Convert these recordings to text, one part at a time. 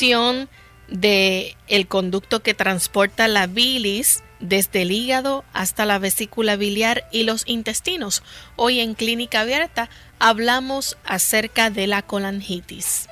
Del el conducto que transporta la bilis desde el hígado hasta la vesícula biliar y los intestinos. Hoy en Clínica Abierta hablamos acerca de la colangitis.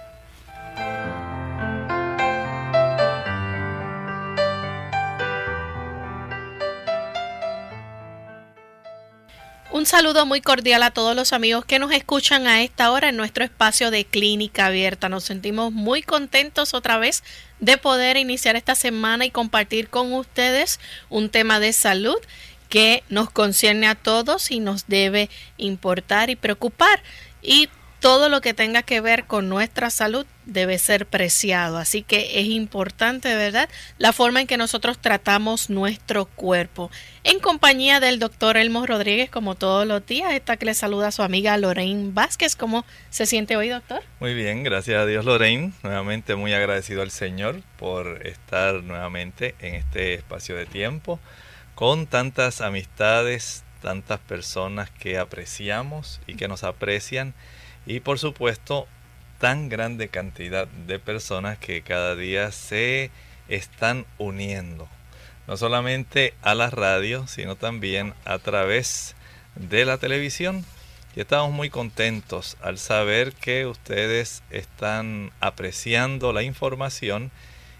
Un saludo muy cordial a todos los amigos que nos escuchan a esta hora en nuestro espacio de clínica abierta. Nos sentimos muy contentos otra vez de poder iniciar esta semana y compartir con ustedes un tema de salud que nos concierne a todos y nos debe importar y preocupar. Y todo lo que tenga que ver con nuestra salud debe ser preciado. Así que es importante, ¿verdad? La forma en que nosotros tratamos nuestro cuerpo. En compañía del doctor Elmo Rodríguez, como todos los días, esta que le saluda a su amiga Lorraine Vázquez. ¿Cómo se siente hoy, doctor? Muy bien, gracias a Dios, Lorraine. Nuevamente muy agradecido al Señor por estar nuevamente en este espacio de tiempo con tantas amistades, tantas personas que apreciamos y que nos aprecian y por supuesto tan grande cantidad de personas que cada día se están uniendo, no solamente a la radio, sino también a través de la televisión. Y estamos muy contentos al saber que ustedes están apreciando la información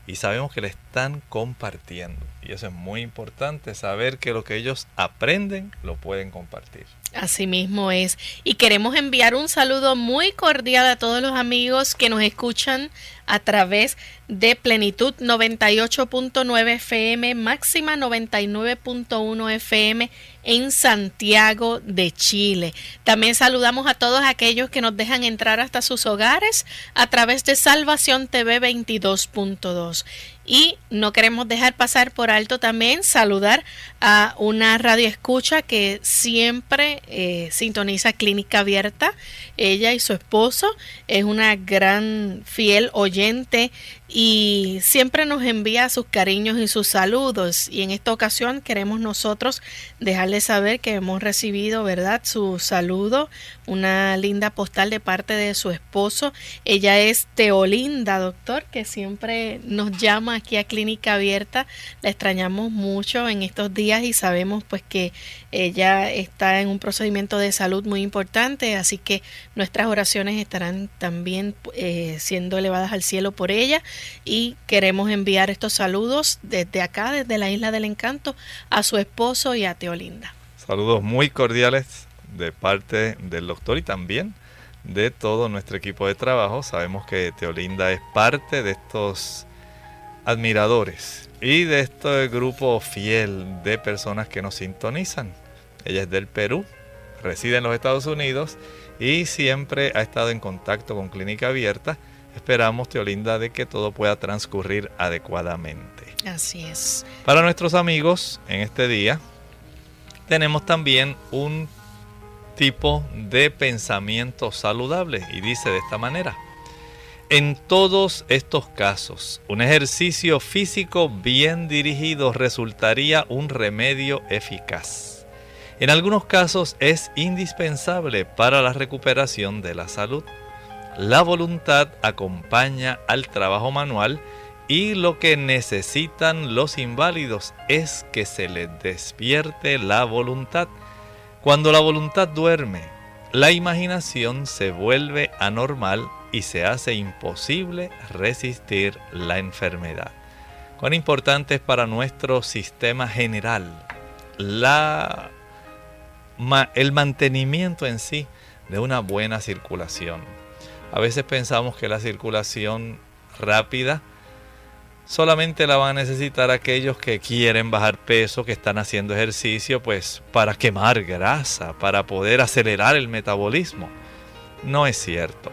y sabemos que la están compartiendo. Y eso es muy importante, saber que lo que ellos aprenden lo pueden compartir. Así mismo es. Y queremos enviar un saludo muy cordial a todos los amigos que nos escuchan a través de Plenitud 98.9 FM, máxima 99.1 FM en Santiago de Chile. También saludamos a todos aquellos que nos dejan entrar hasta sus hogares a través de Salvación TV 22.2. Y no queremos dejar pasar por alto también saludar a una radio escucha que siempre eh, sintoniza Clínica Abierta. Ella y su esposo es una gran fiel oyente y siempre nos envía sus cariños y sus saludos. Y en esta ocasión queremos nosotros dejarles saber que hemos recibido verdad su saludo una linda postal de parte de su esposo. Ella es Teolinda doctor que siempre nos llama aquí a clínica abierta. La extrañamos mucho en estos días y sabemos pues que ella está en un procedimiento de salud muy importante así que nuestras oraciones estarán también eh, siendo elevadas al cielo por ella y queremos enviar estos saludos desde acá, desde la Isla del Encanto, a su esposo y a Teolinda. Saludos muy cordiales de parte del doctor y también de todo nuestro equipo de trabajo. Sabemos que Teolinda es parte de estos admiradores y de este grupo fiel de personas que nos sintonizan. Ella es del Perú, reside en los Estados Unidos y siempre ha estado en contacto con Clínica Abierta Esperamos, Teolinda, de que todo pueda transcurrir adecuadamente. Así es. Para nuestros amigos, en este día, tenemos también un tipo de pensamiento saludable y dice de esta manera. En todos estos casos, un ejercicio físico bien dirigido resultaría un remedio eficaz. En algunos casos es indispensable para la recuperación de la salud. La voluntad acompaña al trabajo manual y lo que necesitan los inválidos es que se les despierte la voluntad. Cuando la voluntad duerme, la imaginación se vuelve anormal y se hace imposible resistir la enfermedad. Cuán importante es para nuestro sistema general el mantenimiento en sí de una buena circulación. A veces pensamos que la circulación rápida solamente la van a necesitar aquellos que quieren bajar peso, que están haciendo ejercicio, pues para quemar grasa, para poder acelerar el metabolismo. No es cierto.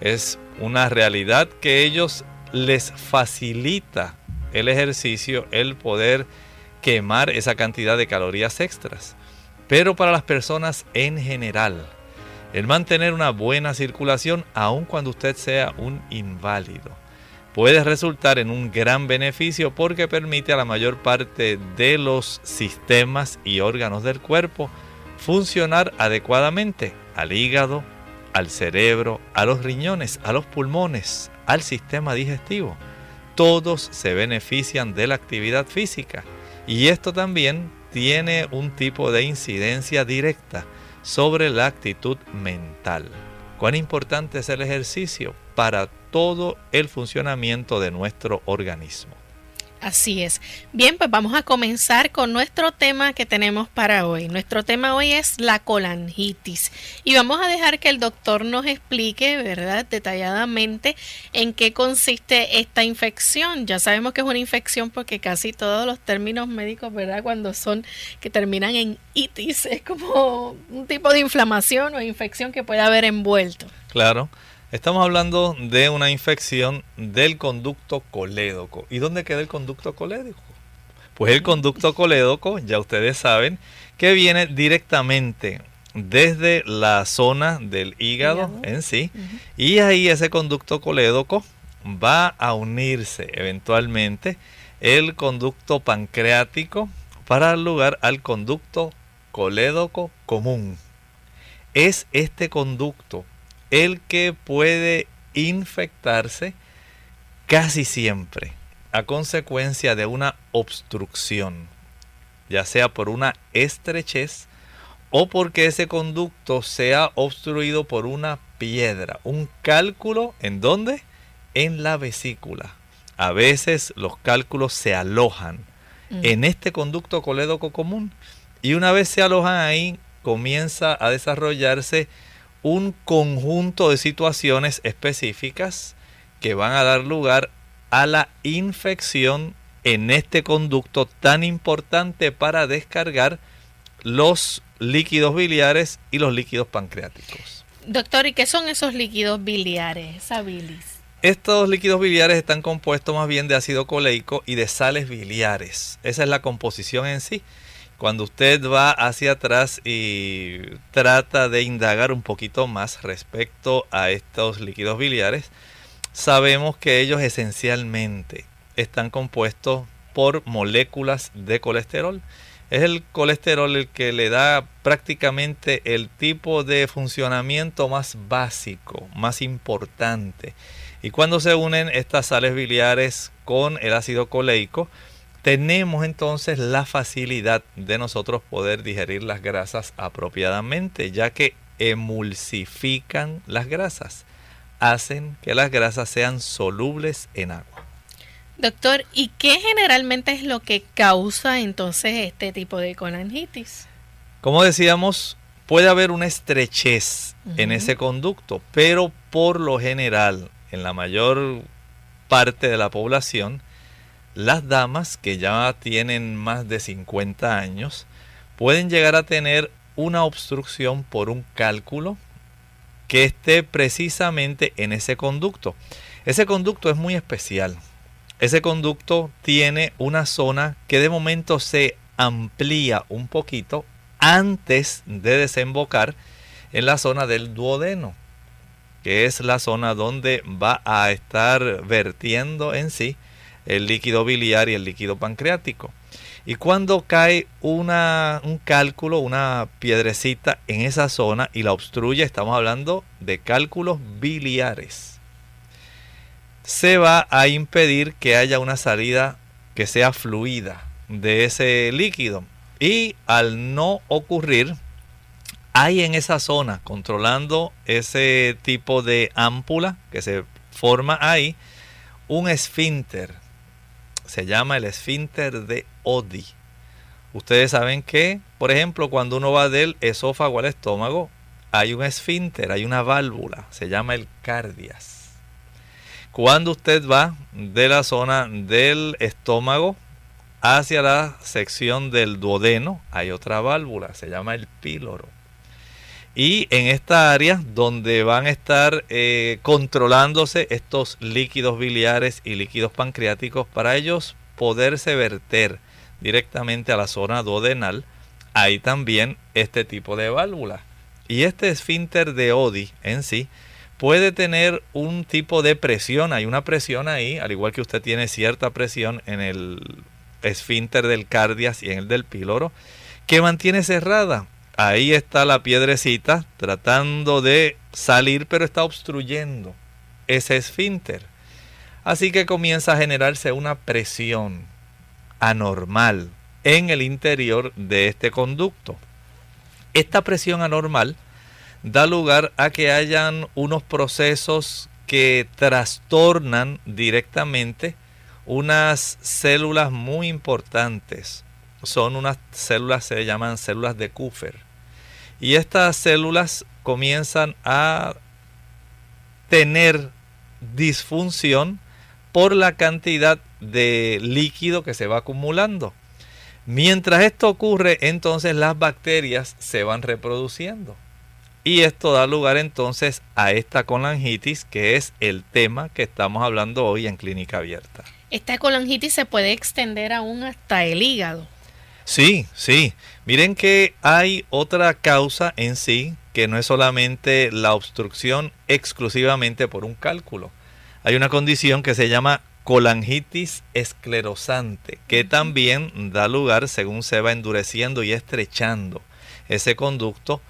Es una realidad que ellos les facilita el ejercicio el poder quemar esa cantidad de calorías extras. Pero para las personas en general, el mantener una buena circulación, aun cuando usted sea un inválido, puede resultar en un gran beneficio porque permite a la mayor parte de los sistemas y órganos del cuerpo funcionar adecuadamente al hígado, al cerebro, a los riñones, a los pulmones, al sistema digestivo. Todos se benefician de la actividad física y esto también tiene un tipo de incidencia directa sobre la actitud mental. Cuán importante es el ejercicio para todo el funcionamiento de nuestro organismo. Así es. Bien, pues vamos a comenzar con nuestro tema que tenemos para hoy. Nuestro tema hoy es la colangitis y vamos a dejar que el doctor nos explique, ¿verdad?, detalladamente en qué consiste esta infección. Ya sabemos que es una infección porque casi todos los términos médicos, ¿verdad?, cuando son que terminan en itis, es como un tipo de inflamación o infección que puede haber envuelto. Claro. Estamos hablando de una infección del conducto colédoco. ¿Y dónde queda el conducto colédoco? Pues el conducto colédoco, ya ustedes saben, que viene directamente desde la zona del hígado, en sí. Y ahí ese conducto colédoco va a unirse eventualmente el conducto pancreático para dar lugar al conducto colédoco común. Es este conducto el que puede infectarse casi siempre a consecuencia de una obstrucción, ya sea por una estrechez o porque ese conducto sea obstruido por una piedra, un cálculo en dónde? En la vesícula. A veces los cálculos se alojan mm. en este conducto colédoco común y una vez se alojan ahí comienza a desarrollarse un conjunto de situaciones específicas que van a dar lugar a la infección en este conducto tan importante para descargar los líquidos biliares y los líquidos pancreáticos. Doctor, ¿y qué son esos líquidos biliares, esa bilis? Estos líquidos biliares están compuestos más bien de ácido coleico y de sales biliares. Esa es la composición en sí. Cuando usted va hacia atrás y trata de indagar un poquito más respecto a estos líquidos biliares, sabemos que ellos esencialmente están compuestos por moléculas de colesterol. Es el colesterol el que le da prácticamente el tipo de funcionamiento más básico, más importante. Y cuando se unen estas sales biliares con el ácido coleico, tenemos entonces la facilidad de nosotros poder digerir las grasas apropiadamente, ya que emulsifican las grasas, hacen que las grasas sean solubles en agua. Doctor, ¿y qué generalmente es lo que causa entonces este tipo de colangitis? Como decíamos, puede haber una estrechez en ese conducto, pero por lo general, en la mayor parte de la población, las damas que ya tienen más de 50 años pueden llegar a tener una obstrucción por un cálculo que esté precisamente en ese conducto. Ese conducto es muy especial. Ese conducto tiene una zona que de momento se amplía un poquito antes de desembocar en la zona del duodeno, que es la zona donde va a estar vertiendo en sí el líquido biliar y el líquido pancreático. Y cuando cae una, un cálculo, una piedrecita en esa zona y la obstruye, estamos hablando de cálculos biliares, se va a impedir que haya una salida que sea fluida de ese líquido. Y al no ocurrir, hay en esa zona, controlando ese tipo de ámpula que se forma ahí, un esfínter. Se llama el esfínter de Odi. Ustedes saben que, por ejemplo, cuando uno va del esófago al estómago, hay un esfínter, hay una válvula, se llama el cardias. Cuando usted va de la zona del estómago hacia la sección del duodeno, hay otra válvula, se llama el píloro. Y en esta área donde van a estar eh, controlándose estos líquidos biliares y líquidos pancreáticos para ellos poderse verter directamente a la zona duodenal, hay también este tipo de válvula. Y este esfínter de Odi en sí puede tener un tipo de presión, hay una presión ahí, al igual que usted tiene cierta presión en el esfínter del cardias y en el del píloro, que mantiene cerrada ahí está la piedrecita tratando de salir, pero está obstruyendo ese esfínter. Así que comienza a generarse una presión anormal en el interior de este conducto. Esta presión anormal da lugar a que hayan unos procesos que trastornan directamente unas células muy importantes. Son unas células, se llaman células de Kupfer y estas células comienzan a tener disfunción por la cantidad de líquido que se va acumulando. Mientras esto ocurre, entonces las bacterias se van reproduciendo. Y esto da lugar entonces a esta colangitis, que es el tema que estamos hablando hoy en clínica abierta. Esta colangitis se puede extender aún hasta el hígado. Sí, sí. Miren que hay otra causa en sí que no es solamente la obstrucción exclusivamente por un cálculo. Hay una condición que se llama colangitis esclerosante, que también da lugar, según se va endureciendo y estrechando ese conducto,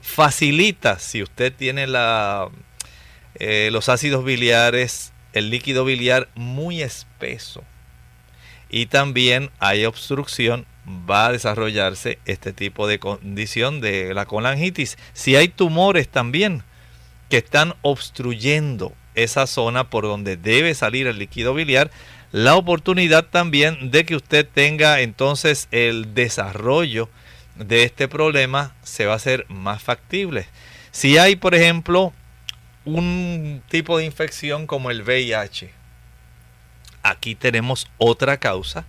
facilita, si usted tiene la, eh, los ácidos biliares, el líquido biliar muy espeso, y también hay obstrucción va a desarrollarse este tipo de condición de la colangitis. Si hay tumores también que están obstruyendo esa zona por donde debe salir el líquido biliar, la oportunidad también de que usted tenga entonces el desarrollo de este problema se va a hacer más factible. Si hay, por ejemplo, un tipo de infección como el VIH, aquí tenemos otra causa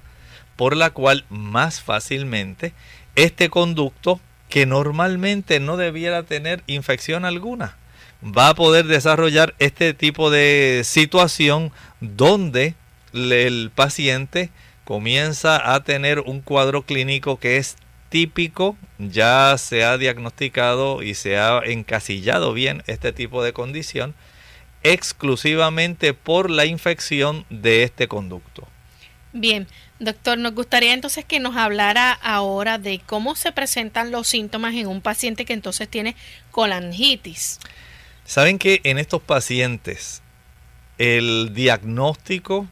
por la cual más fácilmente este conducto que normalmente no debiera tener infección alguna va a poder desarrollar este tipo de situación donde el paciente comienza a tener un cuadro clínico que es típico, ya se ha diagnosticado y se ha encasillado bien este tipo de condición exclusivamente por la infección de este conducto. Bien, doctor, nos gustaría entonces que nos hablara ahora de cómo se presentan los síntomas en un paciente que entonces tiene colangitis. Saben que en estos pacientes el diagnóstico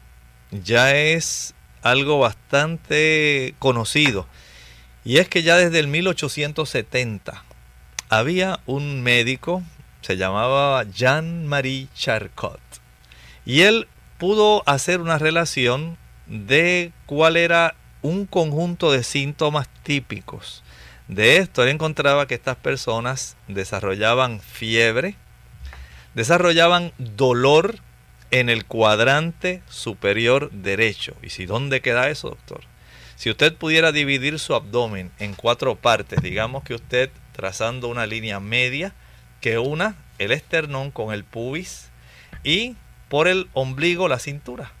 ya es algo bastante conocido. Y es que ya desde el 1870 había un médico, se llamaba Jean-Marie Charcot, y él pudo hacer una relación de cuál era un conjunto de síntomas típicos. De esto él encontraba que estas personas desarrollaban fiebre, desarrollaban dolor en el cuadrante superior derecho. ¿Y si dónde queda eso, doctor? Si usted pudiera dividir su abdomen en cuatro partes, digamos que usted trazando una línea media que una el esternón con el pubis y por el ombligo la cintura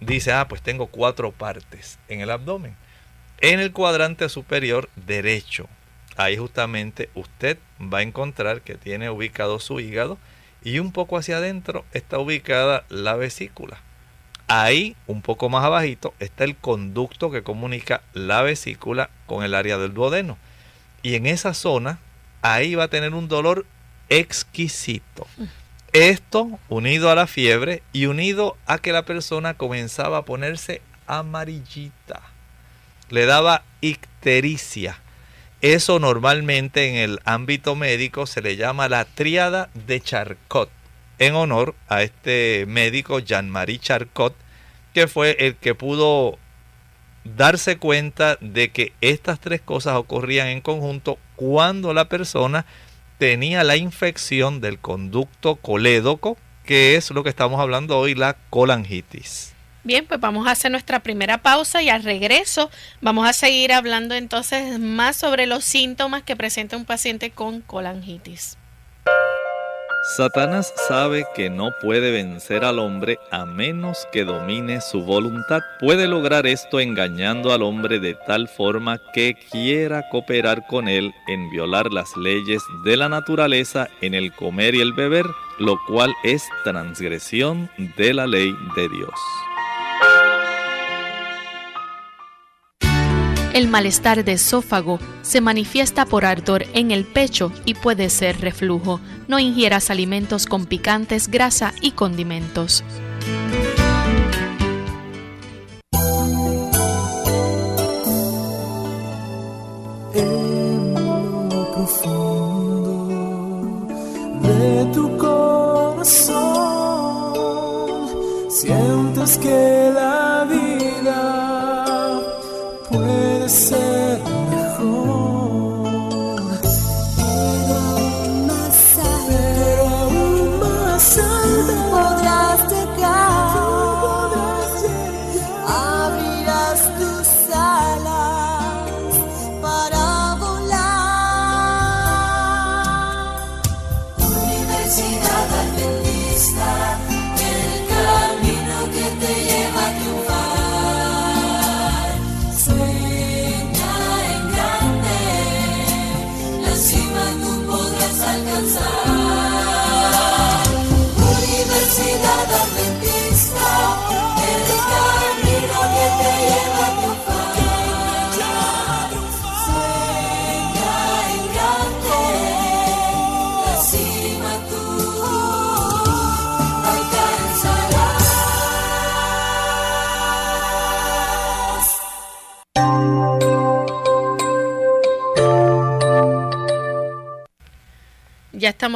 dice, ah, pues tengo cuatro partes en el abdomen. En el cuadrante superior derecho, ahí justamente usted va a encontrar que tiene ubicado su hígado y un poco hacia adentro está ubicada la vesícula. Ahí, un poco más abajito, está el conducto que comunica la vesícula con el área del duodeno. Y en esa zona, ahí va a tener un dolor exquisito. Esto unido a la fiebre y unido a que la persona comenzaba a ponerse amarillita. Le daba ictericia. Eso normalmente en el ámbito médico se le llama la tríada de Charcot, en honor a este médico Jean-Marie Charcot, que fue el que pudo darse cuenta de que estas tres cosas ocurrían en conjunto cuando la persona tenía la infección del conducto colédoco, que es lo que estamos hablando hoy, la colangitis. Bien, pues vamos a hacer nuestra primera pausa y al regreso vamos a seguir hablando entonces más sobre los síntomas que presenta un paciente con colangitis. Satanás sabe que no puede vencer al hombre a menos que domine su voluntad. Puede lograr esto engañando al hombre de tal forma que quiera cooperar con él en violar las leyes de la naturaleza en el comer y el beber, lo cual es transgresión de la ley de Dios. El malestar de esófago se manifiesta por ardor en el pecho y puede ser reflujo. No ingieras alimentos con picantes, grasa y condimentos. de tu corazón que la vida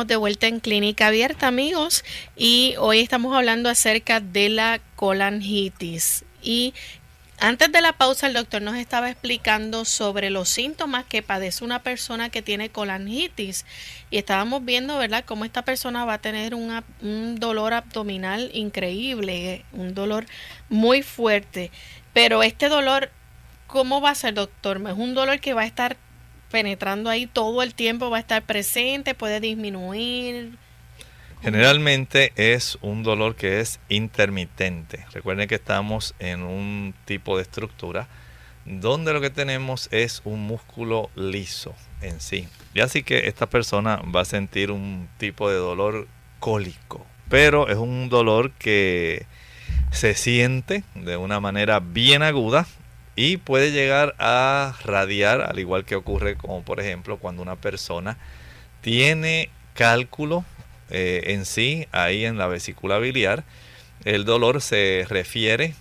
de vuelta en Clínica Abierta, amigos, y hoy estamos hablando acerca de la colangitis. Y antes de la pausa, el doctor nos estaba explicando sobre los síntomas que padece una persona que tiene colangitis. Y estábamos viendo, ¿verdad?, cómo esta persona va a tener un dolor abdominal increíble, un dolor muy fuerte. Pero este dolor, ¿cómo va a ser, doctor? ¿Es un dolor que va a estar penetrando ahí todo el tiempo, va a estar presente, puede disminuir? Generalmente es un dolor que es intermitente. Recuerden que estamos en un tipo de estructura donde lo que tenemos es un músculo liso en sí. Y así que esta persona va a sentir un tipo de dolor cólico. Pero es un dolor que se siente de una manera bien aguda y puede llegar a radiar, al igual que ocurre como por ejemplo cuando una persona tiene cálculo eh, en sí, ahí en la vesícula biliar, el dolor se refiere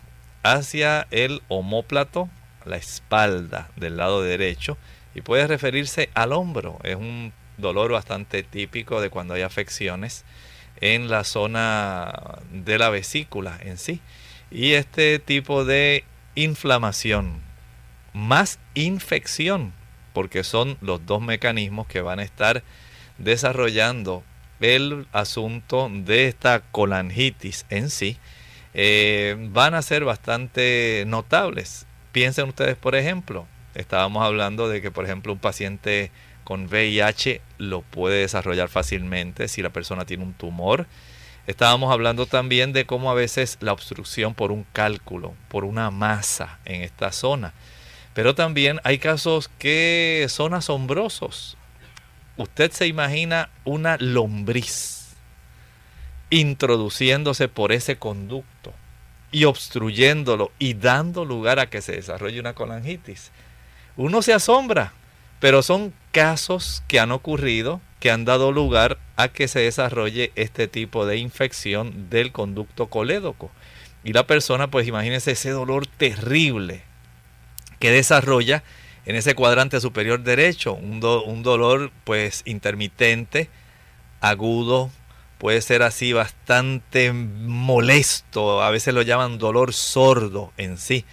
hacia el omóplato, la espalda del lado derecho, y puede referirse al hombro. Es un dolor bastante típico de cuando hay afecciones en la zona de la vesícula en sí. Y este tipo de inflamación más infección, porque son los dos mecanismos que van a estar desarrollando el asunto de esta colangitis en sí, eh, van a ser bastante notables. Piensen ustedes, por ejemplo, estábamos hablando de que, por ejemplo, un paciente con VIH lo puede desarrollar fácilmente si la persona tiene un tumor. Estábamos hablando también de cómo a veces la obstrucción por un cálculo, por una masa en esta zona. Pero también hay casos que son asombrosos. Usted se imagina una lombriz introduciéndose por ese conducto y obstruyéndolo y dando lugar a que se desarrolle una colangitis. Uno se asombra, pero son casos que han ocurrido que han dado lugar a que se desarrolle este tipo de infección del conducto colédoco. Y la persona, pues imagínese ese dolor terrible que desarrolla en ese cuadrante superior derecho, un, un dolor pues intermitente, agudo, puede ser así bastante molesto, a veces lo llaman dolor sordo en sí.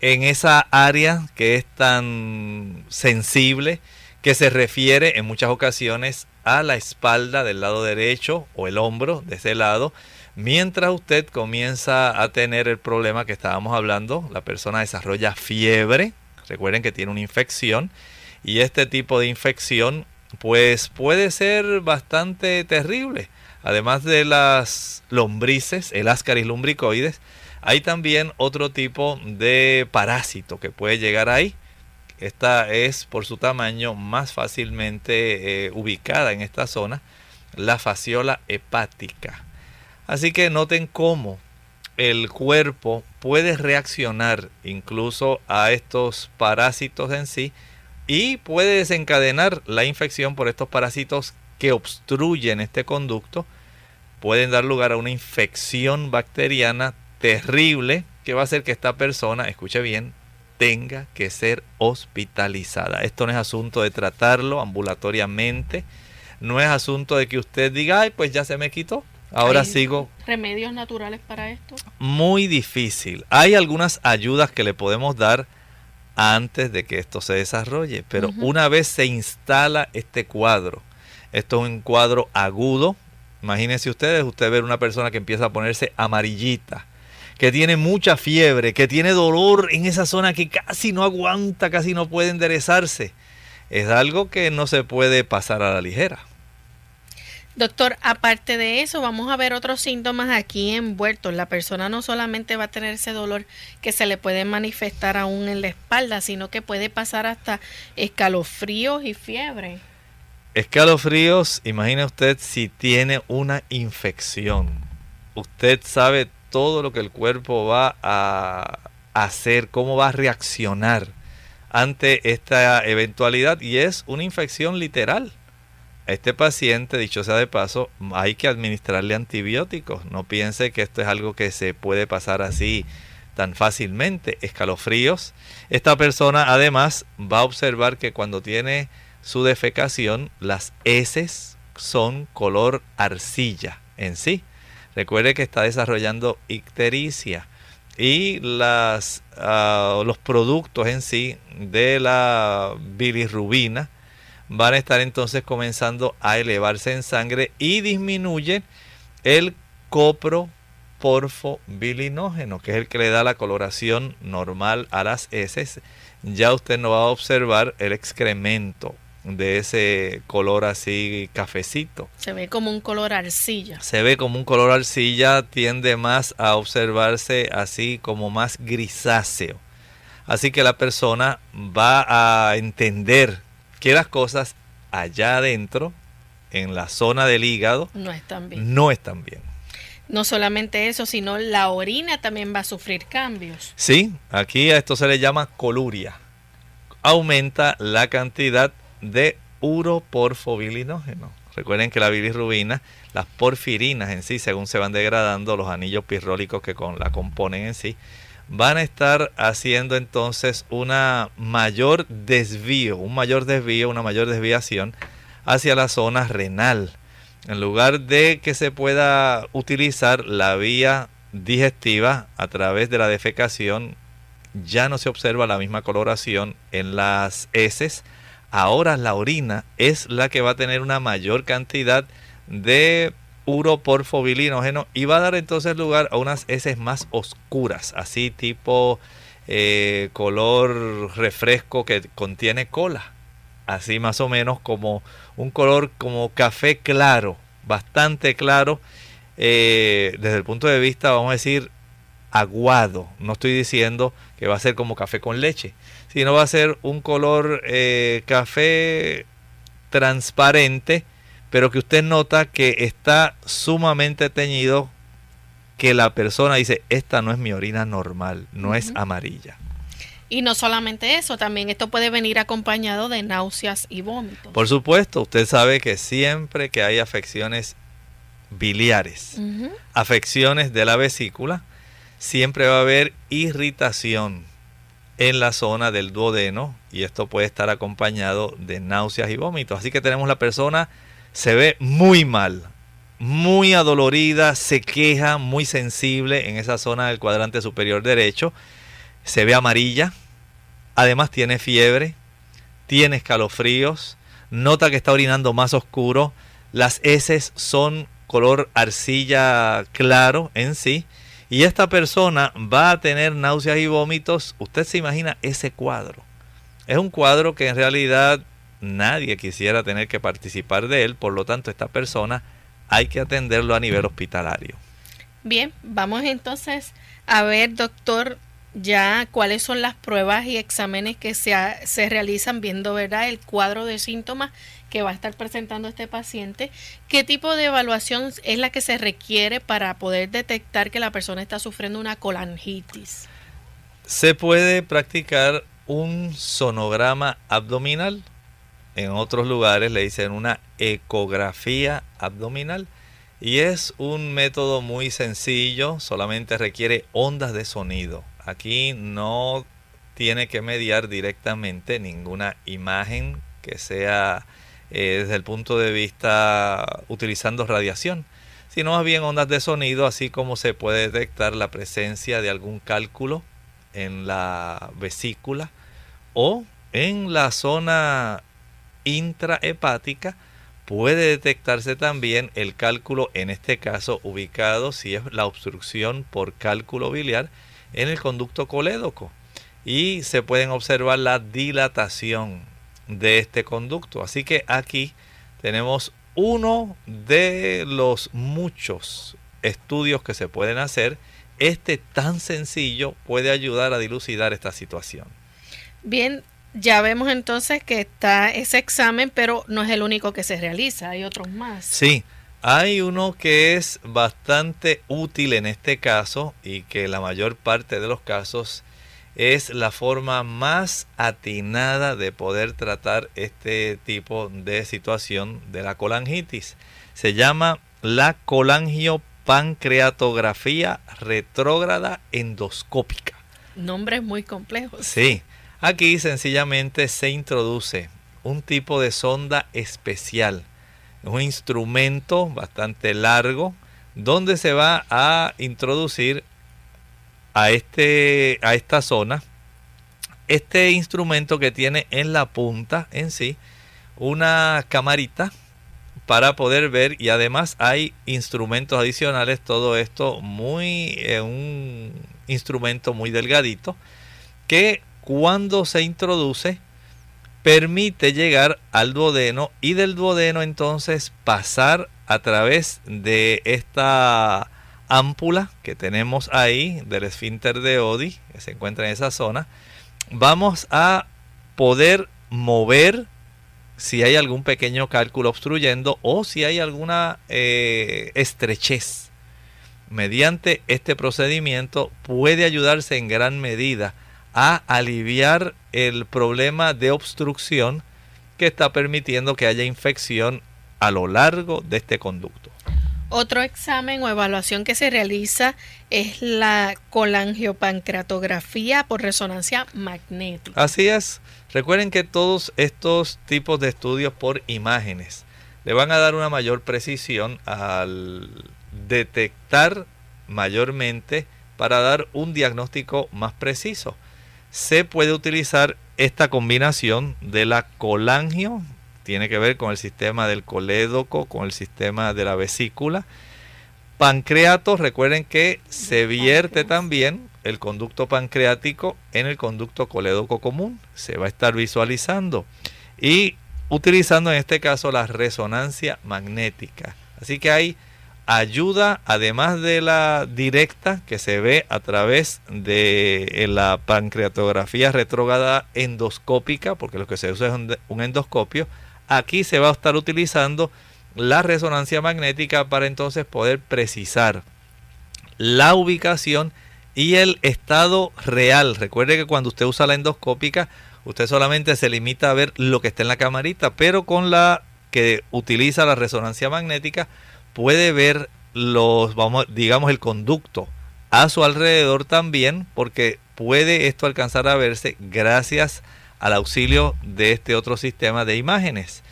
En esa área que es tan sensible, que se refiere en muchas ocasiones a la espalda del lado derecho o el hombro de ese lado, mientras usted comienza a tener el problema que estábamos hablando, la persona desarrolla fiebre, recuerden que tiene una infección, y este tipo de infección pues puede ser bastante terrible además de las lombrices, el ascaris lumbricoides, hay también otro tipo de parásito que puede llegar ahí. Esta es por su tamaño más fácilmente eh, ubicada en esta zona, la fasciola hepática. Así que noten cómo el cuerpo puede reaccionar incluso a estos parásitos en sí y puede desencadenar la infección por estos parásitos que obstruyen este conducto pueden dar lugar a una infección bacteriana terrible que va a hacer que esta persona, escuche bien, tenga que ser hospitalizada. Esto no es asunto de tratarlo ambulatoriamente, no es asunto de que usted diga, ay, pues ya se me quitó, ahora sigo. ¿Remedios naturales para esto? Muy difícil. Hay algunas ayudas que le podemos dar antes de que esto se desarrolle, pero una vez se instala este cuadro, esto es un cuadro agudo, Imagínense ustedes, usted ver una persona que empieza a ponerse amarillita, que tiene mucha fiebre, que tiene dolor en esa zona que casi no aguanta, casi no puede enderezarse. Es algo que no se puede pasar a la ligera. Doctor, aparte de eso, vamos a ver otros síntomas aquí envueltos. La persona no solamente va a tener ese dolor que se le puede manifestar aún en la espalda, sino que puede pasar hasta escalofríos y fiebre. Escalofríos, imagine usted si tiene una infección. Usted sabe todo lo que el cuerpo va a hacer, cómo va a reaccionar ante esta eventualidad y es una infección literal. Este paciente, dicho sea de paso, hay que administrarle antibióticos. No piense que esto es algo que se puede pasar así tan fácilmente. Escalofríos. Esta persona además va a observar que cuando tiene su defecación, las heces son color arcilla en sí. Recuerde que está desarrollando ictericia y ah, los productos en sí de la bilirrubina van a estar entonces comenzando a elevarse en sangre y disminuye el coproporfobilinógeno, que es el que le da la coloración normal a las heces. Ya usted no va a observar el excremento de ese color así cafecito. Se ve como un color arcilla. Se ve como un color arcilla, tiende más a observarse así como más grisáceo. Así que la persona va a entender que las cosas allá adentro, en la zona del hígado, no están bien. No están bien. No solamente eso, sino la orina también va a sufrir cambios. Sí, aquí a esto se le llama coluria. Aumenta la cantidad de uroporfobilinógeno. Recuerden que la bilirrubina, las porfirinas en sí, según se van degradando, los anillos pirrólicos que con, la componen en sí, van a estar haciendo entonces una mayor desvío, un mayor desvío, una mayor desviación hacia la zona renal. En lugar de que se pueda utilizar la vía digestiva a través de la defecación, ya no se observa la misma coloración en las heces, ahora la orina es la que va a tener una mayor cantidad de uroporfobilinógeno y va a dar entonces lugar a unas heces más oscuras, así tipo eh, color refresco que contiene cola, así más o menos como un color como café claro, bastante claro, eh, desde el punto de vista, vamos a decir, aguado. No estoy diciendo que va a ser como café con leche, sino va a ser un color eh, café transparente, pero que usted nota que está sumamente teñido, que la persona dice, esta no es mi orina normal, no es amarilla. Y no solamente eso, también esto puede venir acompañado de náuseas y vómitos. Por supuesto, usted sabe que siempre que hay afecciones biliares, afecciones de la vesícula, siempre va a haber irritación en la zona del duodeno y esto puede estar acompañado de náuseas y vómitos. Así que tenemos la persona se ve muy mal, muy adolorida, se queja, muy sensible en esa zona del cuadrante superior derecho, se ve amarilla, además tiene fiebre, tiene escalofríos, nota que está orinando más oscuro, las heces son color arcilla claro en sí, y esta persona va a tener náuseas y vómitos, usted se imagina ese cuadro. Es un cuadro que en realidad nadie quisiera tener que participar de él, por lo tanto esta persona hay que atenderlo a nivel hospitalario. Bien, vamos entonces a ver, doctor, ya cuáles son las pruebas y exámenes que se, se realizan viendo ¿verdad? el cuadro de síntomas que va a estar presentando este paciente. ¿Qué tipo de evaluación es la que se requiere para poder detectar que la persona está sufriendo una colangitis? Se puede practicar un sonograma abdominal. En otros lugares le dicen una ecografía abdominal. Y es un método muy sencillo, solamente requiere ondas de sonido. Aquí no tiene que mediar directamente ninguna imagen que sea eh, desde el punto de vista utilizando radiación, sino más bien ondas de sonido, así como se puede detectar la presencia de algún cálculo en la vesícula o en la zona intrahepática puede detectarse también el cálculo, en este caso ubicado si es la obstrucción por cálculo biliar en el conducto colédoco y se pueden observar la dilatación de este conducto. Así que aquí tenemos uno de los muchos estudios que se pueden hacer. Este tan sencillo puede ayudar a dilucidar esta situación. Bien, ya vemos entonces que está ese examen, pero no es el único que se realiza, hay otros más. Sí, hay uno que es bastante útil en este caso y que la mayor parte de los casos es la forma más atinada de poder tratar este tipo de situación de la colangitis. Se llama la colangiopancreatografía retrógrada endoscópica. Nombres muy complejos. Sí, Aquí sencillamente se introduce un tipo de sonda especial, un instrumento bastante largo donde se va a introducir a, este, a esta zona este instrumento que tiene en la punta en sí una camarita para poder ver y además hay instrumentos adicionales todo esto muy eh, un instrumento muy delgadito que cuando se introduce permite llegar al duodeno y del duodeno entonces pasar a través de esta ámpula que tenemos ahí del esfínter de Odi que se encuentra en esa zona. Vamos a poder mover si hay algún pequeño cálculo obstruyendo o si hay alguna eh, estrechez. Mediante este procedimiento puede ayudarse en gran medida a aliviar el problema de obstrucción que está permitiendo que haya infección a lo largo de este conducto. Otro examen o evaluación que se realiza es la colangiopancreatografía por resonancia magnética. Así es. Recuerden que todos estos tipos de estudios por imágenes le van a dar una mayor precisión al detectar mayormente para dar un diagnóstico más preciso se puede utilizar esta combinación de la colangio, tiene que ver con el sistema del colédoco, con el sistema de la vesícula. Pancreato, recuerden que se vierte también el conducto pancreático en el conducto colédoco común, se va a estar visualizando y utilizando en este caso la resonancia magnética. Así que hay ayuda, además de la directa que se ve a través de la pancreatografía retrógrada endoscópica, porque lo que se usa es un endoscopio, aquí se va a estar utilizando la resonancia magnética para entonces poder precisar la ubicación y el estado real. Recuerde que cuando usted usa la endoscópica, usted solamente se limita a ver lo que está en la camarita, pero con la que utiliza la resonancia magnética, puede ver los, vamos, digamos, el conducto a su alrededor también, porque puede esto alcanzar a verse gracias al auxilio de este otro sistema de imágenes.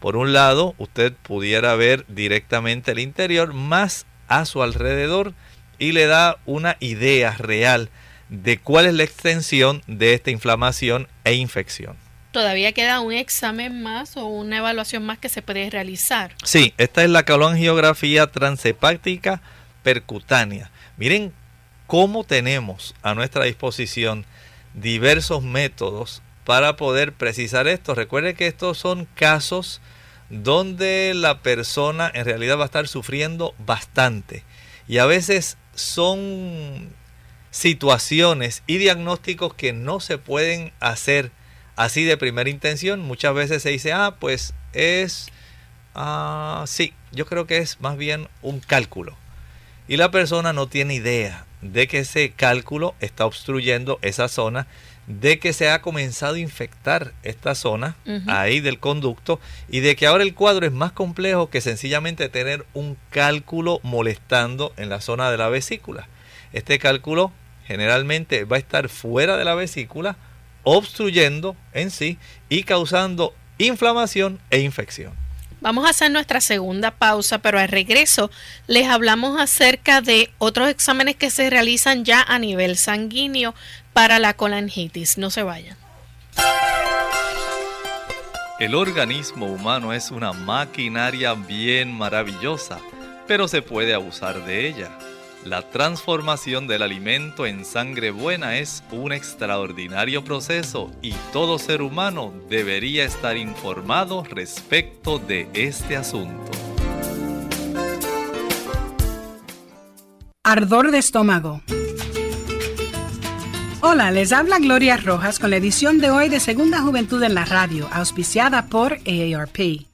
Por un lado, usted pudiera ver directamente el interior más a su alrededor y le da una idea real de cuál es la extensión de esta inflamación e infección. Todavía queda un examen más o una evaluación más que se puede realizar. Sí, esta es la colongiografía transepáctica percutánea. Miren cómo tenemos a nuestra disposición diversos métodos para poder precisar esto. Recuerde que estos son casos donde la persona en realidad va a estar sufriendo bastante y a veces son situaciones y diagnósticos que no se pueden hacer así de primera intención. Muchas veces se dice, ah, pues es, ah, sí, yo creo que es más bien un cálculo. Y la persona no tiene idea de que ese cálculo está obstruyendo esa zona, de que se ha comenzado a infectar esta zona ahí del conducto y de que ahora el cuadro es más complejo que sencillamente tener un cálculo molestando en la zona de la vesícula. Este cálculo generalmente va a estar fuera de la vesícula, obstruyendo en sí y causando inflamación e infección. Vamos a hacer nuestra segunda pausa, pero al regreso les hablamos acerca de otros exámenes que se realizan ya a nivel sanguíneo para la colangitis. No se vayan. El organismo humano es una maquinaria bien maravillosa, pero se puede abusar de ella. La transformación del alimento en sangre buena es un extraordinario proceso y todo ser humano debería estar informado respecto de este asunto. Ardor de estómago. Hola, les habla Gloria Rojas con la edición de hoy de Segunda Juventud en la Radio, auspiciada por AARP.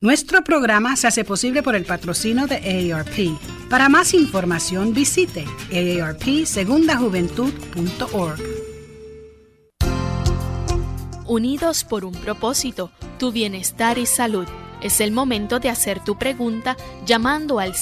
Nuestro programa se hace posible por el patrocino de AARP. Para más información visite aarpsegundajuventud.org. Unidos por un propósito, tu bienestar y salud. Es el momento de hacer tu pregunta llamando al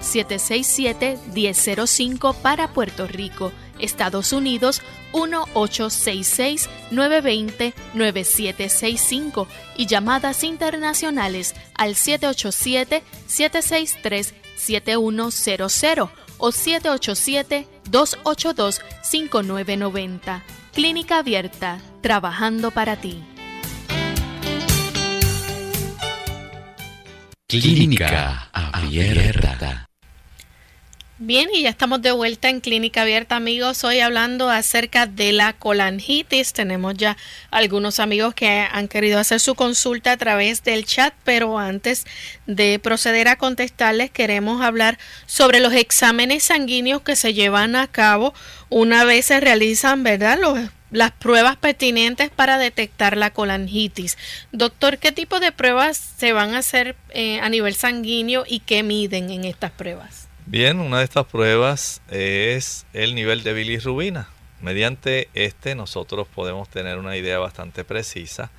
787-767-1005 para Puerto Rico, Estados Unidos 1866-920-9765 y llamadas internacionales al 787-763-7100 o 787-282-5990. Clínica Abierta, trabajando para ti. Clínica Abierta. Bien, y ya estamos de vuelta en Clínica Abierta, amigos. Hoy hablando acerca de la colangitis. Tenemos ya algunos amigos que han querido hacer su consulta a través del chat, pero antes de proceder a contestarles, queremos hablar sobre los exámenes sanguíneos que se llevan a cabo una vez se realizan, ¿verdad? Los las pruebas pertinentes para detectar la colangitis. Doctor, ¿qué tipo de pruebas se van a hacer eh, a nivel sanguíneo y qué miden en estas pruebas? Bien, una de estas pruebas es el nivel de bilirrubina. Mediante este nosotros podemos tener una idea bastante precisa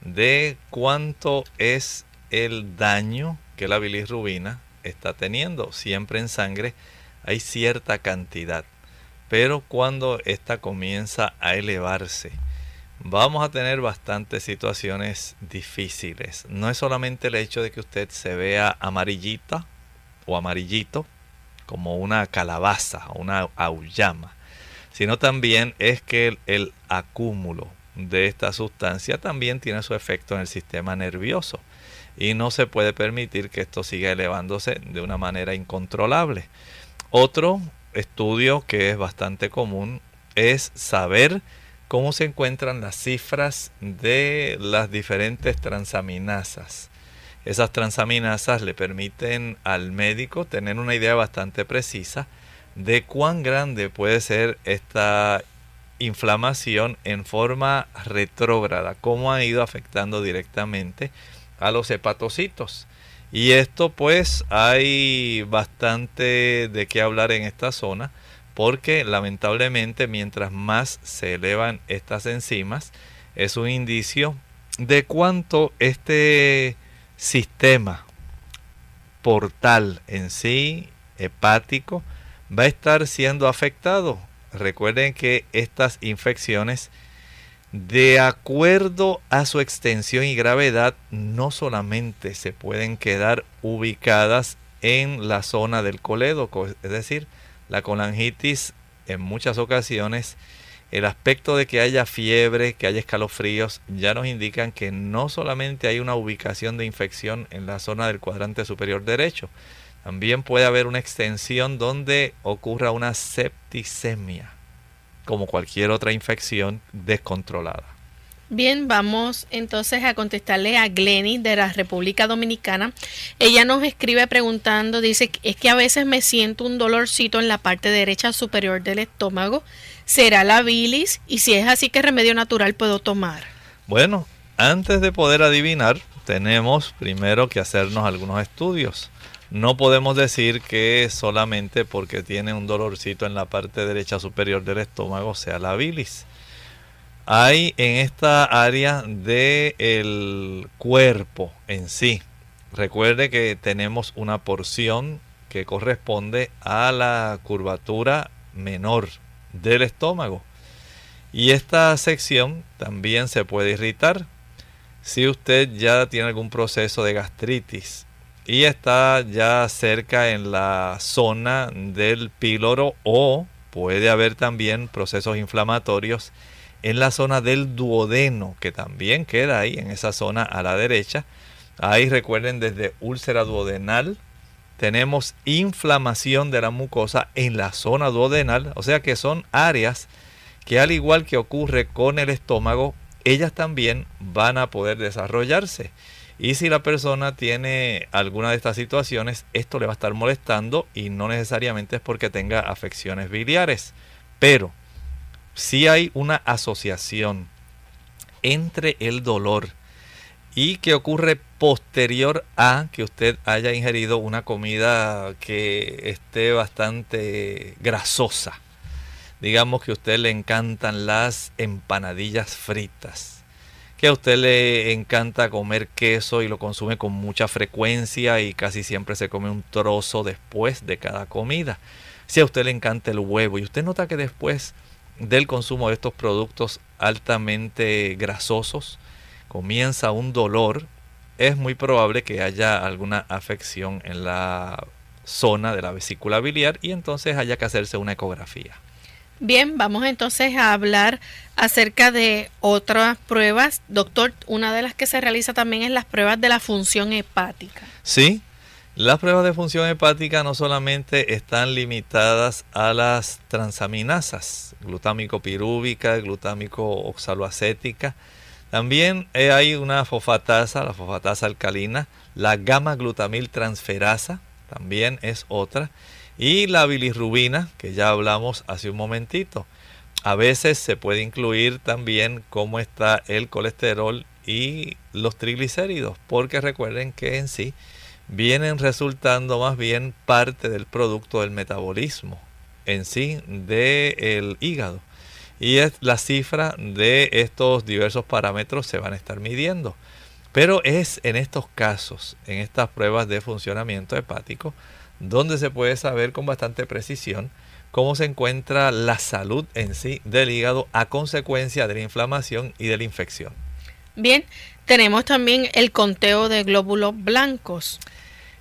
de cuánto es el daño que la bilirrubina está teniendo. Siempre en sangre hay cierta cantidad. pero cuando esta comienza a elevarse, vamos a tener bastantes situaciones difíciles. No es solamente el hecho de que usted se vea amarillita o amarillito, como una calabaza o una auyama, sino también es que el, el acúmulo de esta sustancia también tiene su efecto en el sistema nervioso y no se puede permitir que esto siga elevándose de una manera incontrolable. Otro estudio que es bastante común es saber cómo se encuentran las cifras de las diferentes transaminasas. Esas transaminasas le permiten al médico tener una idea bastante precisa de cuán grande puede ser esta inflamación en forma retrógrada, cómo ha ido afectando directamente a los hepatocitos. Y esto pues hay bastante de qué hablar en esta zona porque lamentablemente mientras más se elevan estas enzimas es un indicio de cuánto este sistema portal en sí hepático va a estar siendo afectado. Recuerden que estas infecciones de acuerdo a su extensión y gravedad, no solamente se pueden quedar ubicadas en la zona del colédoco, es decir, la colangitis en muchas ocasiones, el aspecto de que haya fiebre, que haya escalofríos, ya nos indican que no solamente hay una ubicación de infección en la zona del cuadrante superior derecho, también puede haber una extensión donde ocurra una septicemia como cualquier otra infección descontrolada. Bien, vamos entonces a contestarle a Glenny de la República Dominicana. Ella nos escribe preguntando, dice, es que a veces me siento un dolorcito en la parte derecha superior del estómago. ¿Será la bilis? Y si es así, ¿qué remedio natural puedo tomar? Bueno, antes de poder adivinar, tenemos primero que hacernos algunos estudios. No podemos decir que solamente porque tiene un dolorcito en la parte derecha superior del estómago sea la bilis. Hay en esta área del cuerpo en sí. Recuerde que tenemos una porción que corresponde a la curvatura menor del estómago. Y esta sección también se puede irritar. Si usted ya tiene algún proceso de gastritis y está ya cerca en la zona del píloro o puede haber también procesos inflamatorios en la zona del duodeno que también queda ahí en esa zona a la derecha. Ahí recuerden desde úlcera duodenal tenemos inflamación de la mucosa en la zona duodenal, o sea que son áreas que al igual que ocurre con el estómago, ellas también van a poder desarrollarse. Y si la persona tiene alguna de estas situaciones, esto le va a estar molestando y no necesariamente es porque tenga afecciones biliares. Pero si hay una asociación entre el dolor y que ocurre posterior a que usted haya ingerido una comida que esté bastante grasosa. Digamos que a usted le encantan las empanadillas fritas que a usted le encanta comer queso y lo consume con mucha frecuencia y casi siempre se come un trozo después de cada comida. Si a usted le encanta el huevo y usted nota que después del consumo de estos productos altamente grasosos comienza un dolor, es muy probable que haya alguna afección en la zona de la vesícula biliar y entonces haya que hacerse una ecografía. Bien, vamos entonces a hablar acerca de otras pruebas. Doctor, una de las que se realiza también es las pruebas de la función hepática. Sí, las pruebas de función hepática no solamente están limitadas a las transaminasas, glutámico pirúvica, glutámico oxaloacética. También eh, hay una fosfatasa, la fosfatasa alcalina, la gamma glutamil transferasa, también es otra y la bilirrubina, que ya hablamos hace un momentito. A veces se puede incluir también cómo está el colesterol y los triglicéridos, porque recuerden que en sí vienen resultando más bien parte del producto del metabolismo en sí del hígado. Y es la cifra de estos diversos parámetros se van a estar midiendo. Pero es en estos casos, en estas pruebas de funcionamiento hepático, donde se puede saber con bastante precisión cómo se encuentra la salud en sí del hígado a consecuencia de la inflamación y de la infección. Bien, tenemos también el conteo de glóbulos blancos.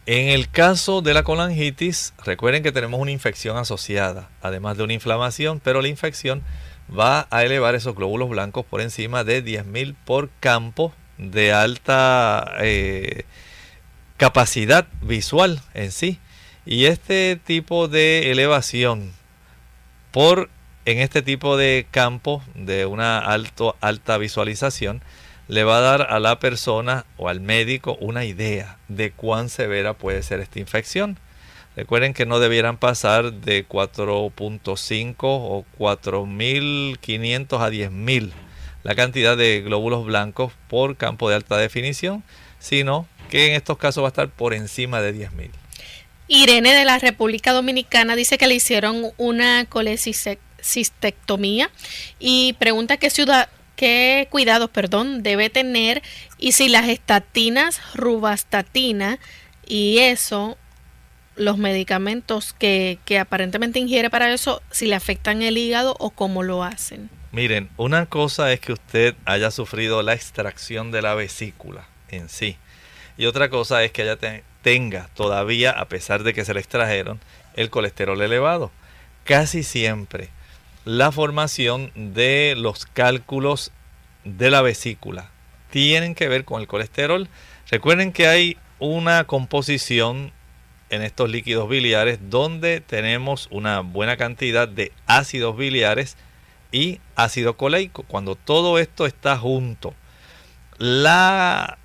En el caso de la colangitis, recuerden que tenemos una infección asociada, además de una inflamación, pero la infección va a elevar esos glóbulos blancos por encima de 10.000 por campo de alta eh, capacidad visual en sí. Y este tipo de elevación por en este tipo de campo de una alto, alta visualización le va a dar a la persona o al médico una idea de cuán severa puede ser esta infección. Recuerden que no debieran pasar de 4.5 o 4.500 a 10.000 la cantidad de glóbulos blancos por campo de alta definición, sino que en estos casos va a estar por encima de 10.000. Irene de la República Dominicana dice que le hicieron una colecistectomía y pregunta qué ciudad, qué cuidados, perdón, debe tener y si las estatinas, rubastatina y eso, los medicamentos que, que aparentemente ingiere para eso, si le afectan el hígado o cómo lo hacen. Miren, una cosa es que usted haya sufrido la extracción de la vesícula en sí. Y otra cosa es que haya tenga todavía, a pesar de que se le extrajeron, el colesterol elevado. Casi siempre la formación de los cálculos de la vesícula tienen que ver con el colesterol. Recuerden que hay una composición en estos líquidos biliares donde tenemos una buena cantidad de ácidos biliares y ácido coleico. Cuando todo esto está junto, la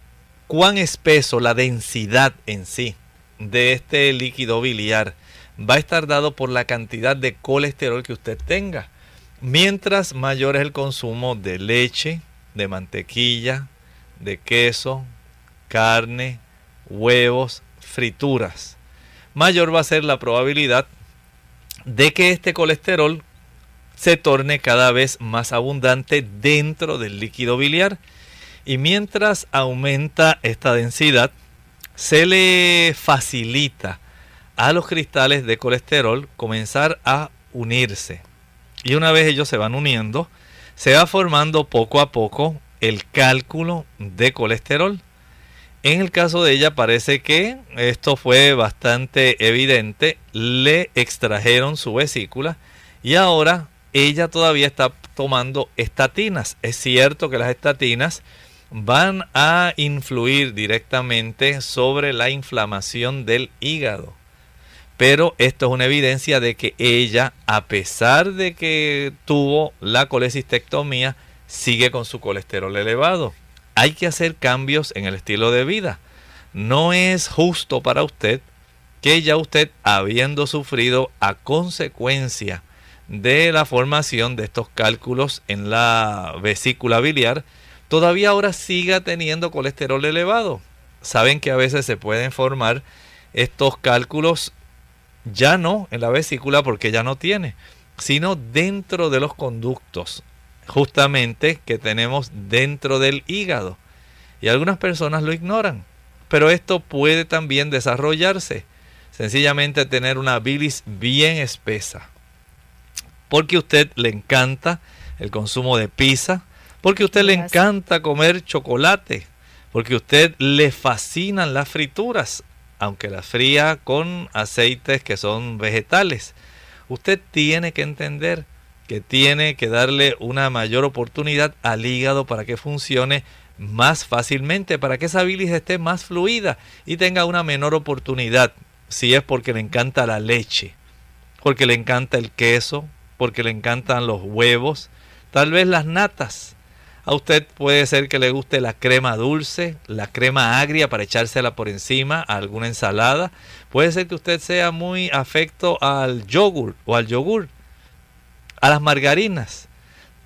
cuán espeso, la densidad en sí de este líquido biliar va a estar dado por la cantidad de colesterol que usted tenga. Mientras mayor es el consumo de leche, de mantequilla, de queso, carne, huevos, frituras, mayor va a ser la probabilidad de que este colesterol se torne cada vez más abundante dentro del líquido biliar. Y mientras aumenta esta densidad, se le facilita a los cristales de colesterol comenzar a unirse. Y una vez ellos se van uniendo, se va formando poco a poco el cálculo de colesterol. En el caso de ella parece que esto fue bastante evidente. Le extrajeron su vesícula y ahora ella todavía está tomando estatinas. Es cierto que las estatinas van a influir directamente sobre la inflamación del hígado. Pero esto es una evidencia de que ella, a pesar de que tuvo la colecistectomía, sigue con su colesterol elevado. Hay que hacer cambios en el estilo de vida. No es justo para usted que ya usted, habiendo sufrido a consecuencia de la formación de estos cálculos en la vesícula biliar, todavía ahora siga teniendo colesterol elevado. Saben que a veces se pueden formar estos cálculos ya no en la vesícula porque ya no tiene, sino dentro de los conductos, justamente que tenemos dentro del hígado. Y algunas personas lo ignoran, pero esto puede también desarrollarse. Sencillamente tener una bilis bien espesa. Porque a usted le encanta el consumo de pizza, porque a usted le encanta comer chocolate, porque a usted le fascinan las frituras, aunque las fría con aceites que son vegetales. Usted tiene que entender que tiene que darle una mayor oportunidad al hígado para que funcione más fácilmente, para que esa bilis esté más fluida y tenga una menor oportunidad, si es porque le encanta la leche, porque le encanta el queso, porque le encantan los huevos, tal vez las natas. A usted puede ser que le guste la crema dulce, la crema agria para echársela por encima a alguna ensalada. Puede ser que usted sea muy afecto al yogur o al yogur, a las margarinas.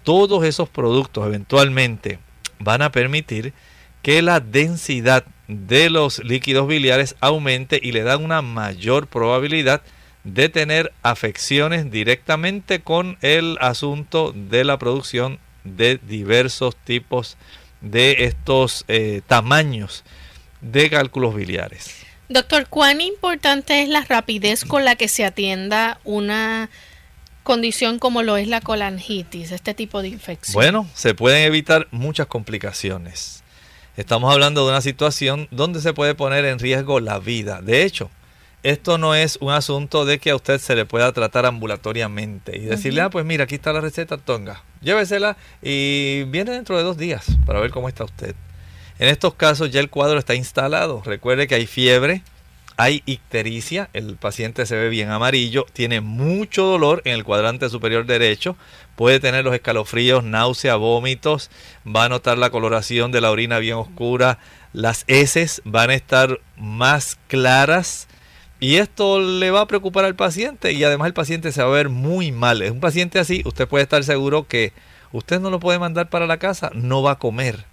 Todos esos productos eventualmente van a permitir que la densidad de los líquidos biliares aumente y le dan una mayor probabilidad de tener afecciones directamente con el asunto de la producción de diversos tipos de estos eh, tamaños de cálculos biliares. Doctor, ¿cuán importante es la rapidez con la que se atienda una condición como lo es la colangitis, este tipo de infección? Bueno, se pueden evitar muchas complicaciones. Estamos hablando de una situación donde se puede poner en riesgo la vida. De hecho, esto no es un asunto de que a usted se le pueda tratar ambulatoriamente y decirle, ah, pues mira, aquí está la receta, tonga, llévesela y viene dentro de dos días para ver cómo está usted. En estos casos ya el cuadro está instalado. Recuerde que hay fiebre, hay ictericia, el paciente se ve bien amarillo, tiene mucho dolor en el cuadrante superior derecho, puede tener los escalofríos, náusea, vómitos, va a notar la coloración de la orina bien oscura, las heces van a estar más claras y esto le va a preocupar al paciente y además el paciente se va a ver muy mal. Es un paciente así, usted puede estar seguro que usted no lo puede mandar para la casa, no va a comer.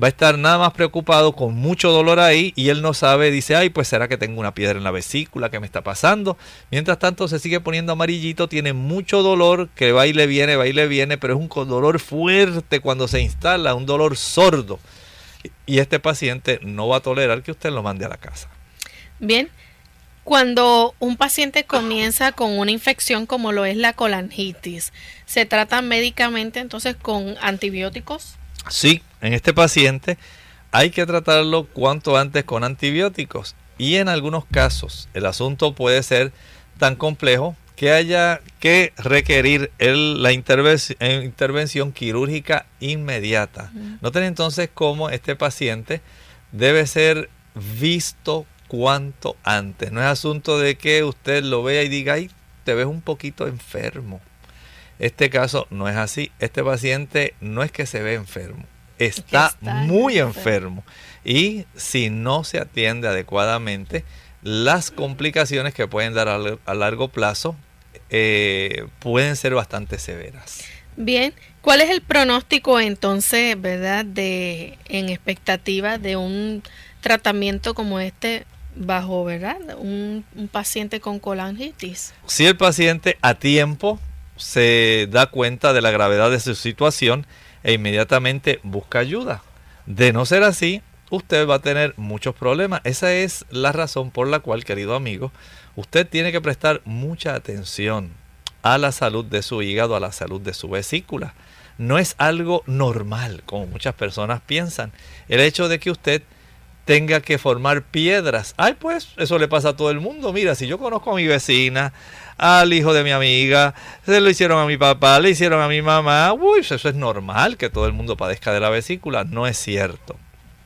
Va a estar nada más preocupado con mucho dolor ahí y él no sabe, dice, ay, pues será que tengo una piedra en la vesícula, ¿qué me está pasando? Mientras tanto se sigue poniendo amarillito, tiene mucho dolor, que va y le viene, va y le viene, pero es un dolor fuerte cuando se instala, un dolor sordo. Y este paciente no va a tolerar que usted lo mande a la casa. Bien, cuando un paciente comienza con una infección como lo es la colangitis, ¿se trata médicamente entonces con antibióticos? Sí, en este paciente hay que tratarlo cuanto antes con antibióticos y en algunos casos el asunto puede ser tan complejo que haya que requerir la eh, intervención quirúrgica inmediata. Noten entonces cómo este paciente debe ser visto cuanto antes. No es asunto de que usted lo vea y diga, ay, te ves un poquito enfermo. Este caso no es así. Este paciente no es que se ve enfermo, está, muy enfermo. Y si no se atiende adecuadamente, las complicaciones que pueden dar a, largo plazo eh, pueden ser bastante severas. Bien, ¿cuál es el pronóstico entonces, verdad, de en expectativa de un tratamiento como este bajo, ¿verdad? Un, paciente con colangitis. Si el paciente a tiempo se da cuenta de la gravedad de su situación e inmediatamente busca ayuda. De no ser así, usted va a tener muchos problemas. Esa es la razón por la cual, querido amigo, usted tiene que prestar mucha atención a la salud de su hígado, a la salud de su vesícula. No es algo normal, como muchas personas piensan. El hecho de que usted tenga que formar piedras. Ay, pues eso le pasa a todo el mundo. Mira, si yo conozco a mi vecina, al hijo de mi amiga, se lo hicieron a mi papá, le hicieron a mi mamá, uy, eso es normal que todo el mundo padezca de la vesícula. No es cierto.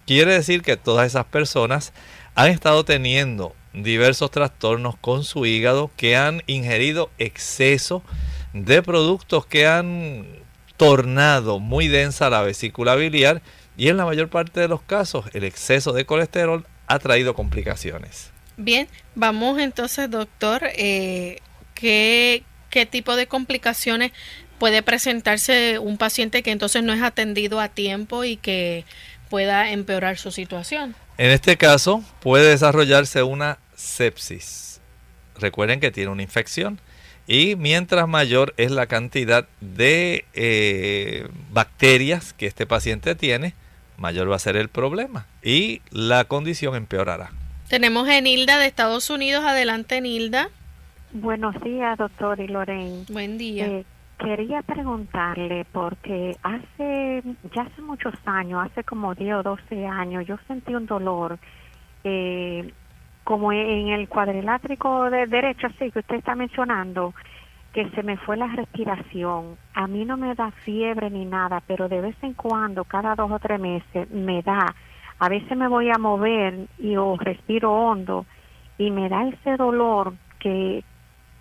Quiere decir que todas esas personas han estado teniendo diversos trastornos con su hígado, que han ingerido exceso de productos que han tornado muy densa la vesícula biliar y en la mayor parte de los casos, el exceso de colesterol ha traído complicaciones. Bien, vamos entonces, doctor, eh, ¿qué, ¿qué tipo de complicaciones puede presentarse un paciente que entonces no es atendido a tiempo y que pueda empeorar su situación? En este caso, puede desarrollarse una sepsis. Recuerden que tiene una infección y mientras mayor es la cantidad de eh, bacterias que este paciente tiene, mayor va a ser el problema y la condición empeorará. Tenemos a Nilda de Estados Unidos. Adelante, Nilda. Buenos días, doctor y Lorraine. Buen día. Eh, quería preguntarle, porque hace, ya hace muchos años, hace como 10 o 12 años, yo sentí un dolor eh, como en el cuadrilátrico de derecho, así que usted está mencionando, que se me fue la respiración. A mí no me da fiebre ni nada, pero de vez en cuando, cada dos o tres meses, me da. A veces me voy a mover y o respiro hondo y me da ese dolor que,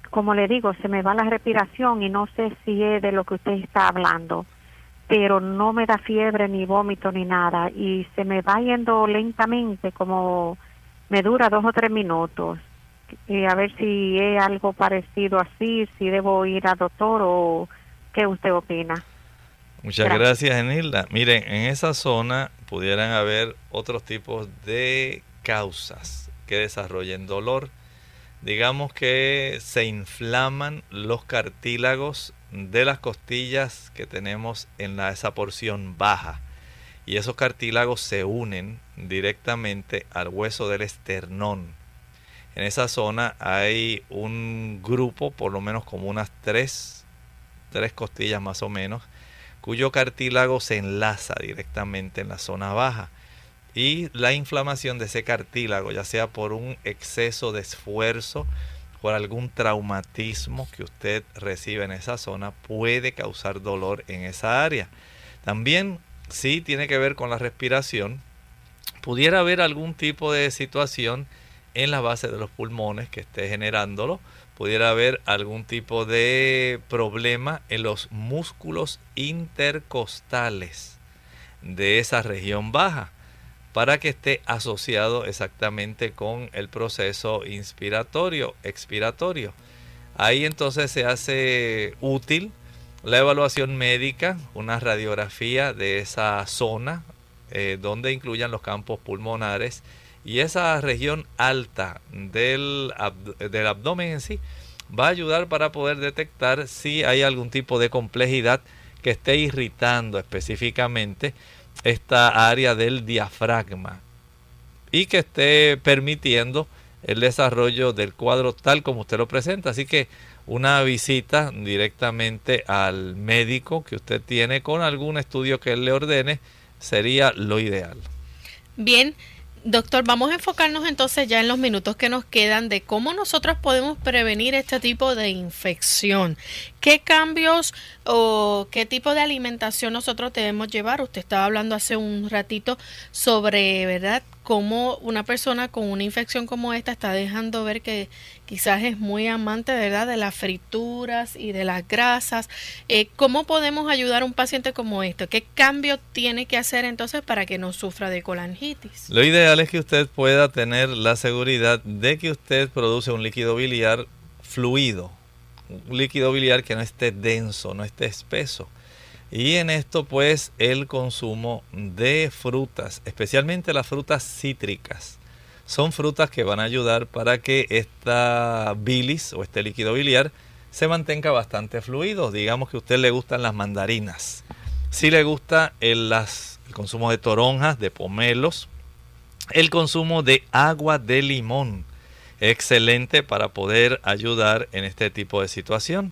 como le digo, se me va la respiración y no sé si es de lo que usted está hablando, pero no me da fiebre ni vómito ni nada y se me va yendo lentamente como me dura dos o tres minutos y a ver si es algo parecido así, si debo ir al doctor o qué usted opina. Muchas gracias, Enilda. Miren, en esa zona pudieran haber otros tipos de causas que desarrollen dolor. Digamos que se inflaman los cartílagos de las costillas que tenemos en la, esa porción baja. Y esos cartílagos se unen directamente al hueso del esternón en esa zona hay un grupo, por lo menos como unas tres tres costillas más o menos, cuyo cartílago se enlaza directamente en la zona baja. Y la inflamación de ese cartílago, ya sea por un exceso de esfuerzo, por algún traumatismo que usted recibe en esa zona, puede causar dolor en esa área. También, si tiene que ver con la respiración, pudiera haber algún tipo de situación en la base de los pulmones que esté generándolo. Pudiera haber algún tipo de problema en los músculos intercostales de esa región baja para que esté asociado exactamente con el proceso inspiratorio, expiratorio. Ahí entonces se hace útil la evaluación médica, una radiografía de esa zona eh, donde incluyan los campos pulmonares y esa región alta del, del abdomen en sí va a ayudar para poder detectar si hay algún tipo de complejidad que esté irritando específicamente esta área del diafragma y que esté permitiendo el desarrollo del cuadro tal como usted lo presenta. Así que una visita directamente al médico que usted tiene con algún estudio que él le ordene sería lo ideal. Bien, doctor, vamos a enfocarnos entonces ya en los minutos que nos quedan de cómo nosotros podemos prevenir este tipo de infección. ¿Qué cambios o qué tipo de alimentación nosotros debemos llevar? Usted estaba hablando hace un ratito sobre, ¿verdad? Cómo una persona con una infección como esta está dejando ver que quizás es muy amante, ¿verdad? De las frituras y de las grasas. Eh, ¿Cómo podemos ayudar a un paciente como esto? ¿Qué cambio tiene que hacer entonces para que no sufra de colangitis? Lo ideal es que usted pueda tener la seguridad de que usted produce un líquido biliar fluido líquido biliar que no esté denso, no esté espeso. Y en esto pues el consumo de frutas, especialmente las frutas cítricas, son frutas que van a ayudar para que esta bilis o este líquido biliar se mantenga bastante fluido. Digamos que a usted le gustan las mandarinas. Si le gusta el, el consumo de toronjas, de pomelos, el consumo de agua de limón excelente para poder ayudar en este tipo de situación.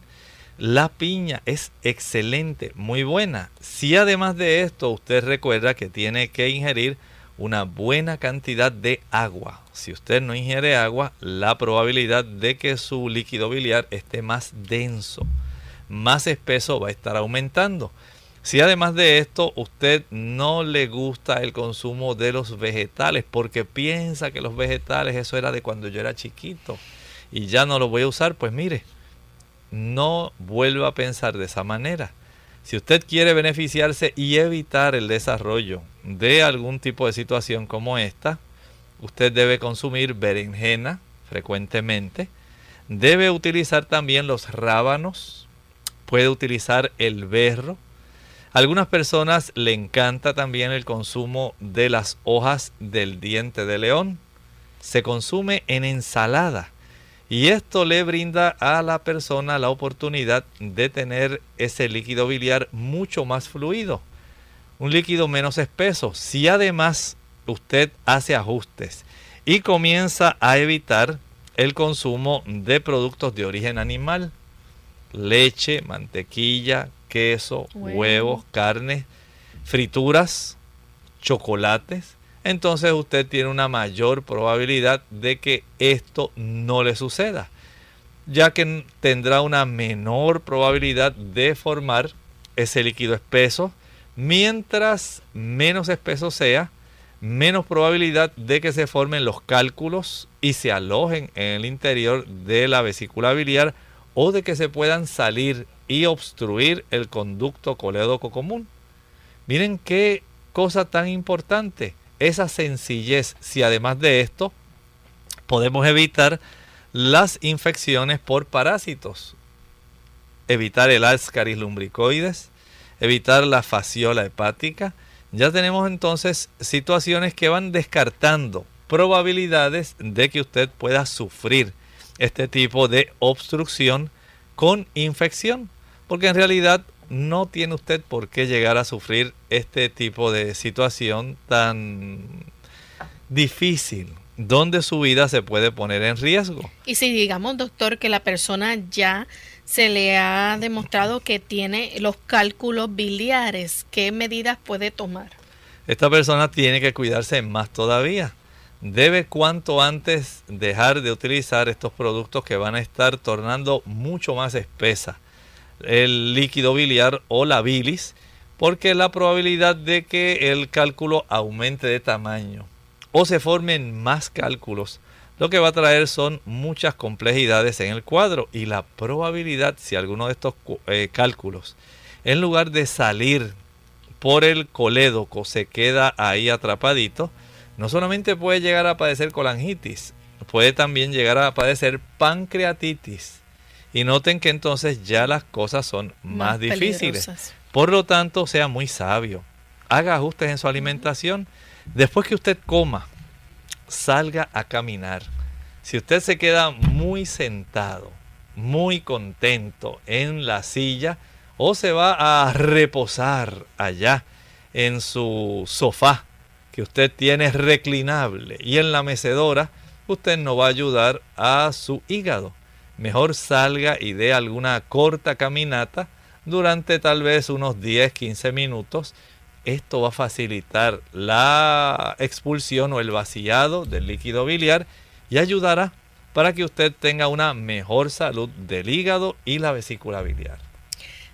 La piña es excelente, muy buena. Si además de esto usted recuerda que tiene que ingerir una buena cantidad de agua. Si usted no ingiere agua, la probabilidad de que su líquido biliar esté más denso, más espeso va a estar aumentando. Si además de esto usted no le gusta el consumo de los vegetales porque piensa que los vegetales eso era de cuando yo era chiquito y ya no lo voy a usar, pues mire, no vuelva a pensar de esa manera. Si usted quiere beneficiarse y evitar el desarrollo de algún tipo de situación como esta, usted debe consumir berenjena frecuentemente, debe utilizar también los rábanos, puede utilizar el berro, algunas personas le encanta también el consumo de las hojas del diente de león. Se consume en ensalada y esto le brinda a la persona la oportunidad de tener ese líquido biliar mucho más fluido, un líquido menos espeso. Si además usted hace ajustes y comienza a evitar el consumo de productos de origen animal, leche, mantequilla, queso, huevos, carne, frituras, chocolates, entonces usted tiene una mayor probabilidad de que esto no le suceda, ya que tendrá una menor probabilidad de formar ese líquido espeso. Mientras menos espeso sea, menos probabilidad de que se formen los cálculos y se alojen en el interior de la vesícula biliar o de que se puedan salir y obstruir el conducto colédoco común. Miren qué cosa tan importante, esa sencillez, si además de esto podemos evitar las infecciones por parásitos, evitar el Ascaris lumbricoides, evitar la fasciola hepática, ya tenemos entonces situaciones que van descartando probabilidades de que usted pueda sufrir este tipo de obstrucción con infección porque en realidad no tiene usted por qué llegar a sufrir este tipo de situación tan difícil, donde su vida se puede poner en riesgo. Y si digamos, doctor, que la persona ya se le ha demostrado que tiene los cálculos biliares. ¿Qué medidas puede tomar? Esta persona tiene que cuidarse más todavía. Debe cuanto antes dejar de utilizar estos productos que van a estar tornando mucho más espesa el líquido biliar o la bilis, porque la probabilidad de que el cálculo aumente de tamaño o se formen más cálculos, lo que va a traer son muchas complejidades en el cuadro y la probabilidad, si alguno de estos eh, cálculos, en lugar de salir por el colédoco, se queda ahí atrapadito, no solamente puede llegar a padecer colangitis, puede también llegar a padecer pancreatitis. Y noten que entonces ya las cosas son más, difíciles. Por lo tanto, sea muy sabio. Haga ajustes en su alimentación. Después que usted coma, salga a caminar. Si usted se queda muy sentado, muy contento en la silla, o se va a reposar allá en su sofá que usted tiene reclinable y en la mecedora, usted no va a ayudar a su hígado. Mejor salga y dé alguna corta caminata durante tal vez unos 10, 15 minutos. Esto va a facilitar la expulsión o el vaciado del líquido biliar y ayudará para que usted tenga una mejor salud del hígado y la vesícula biliar.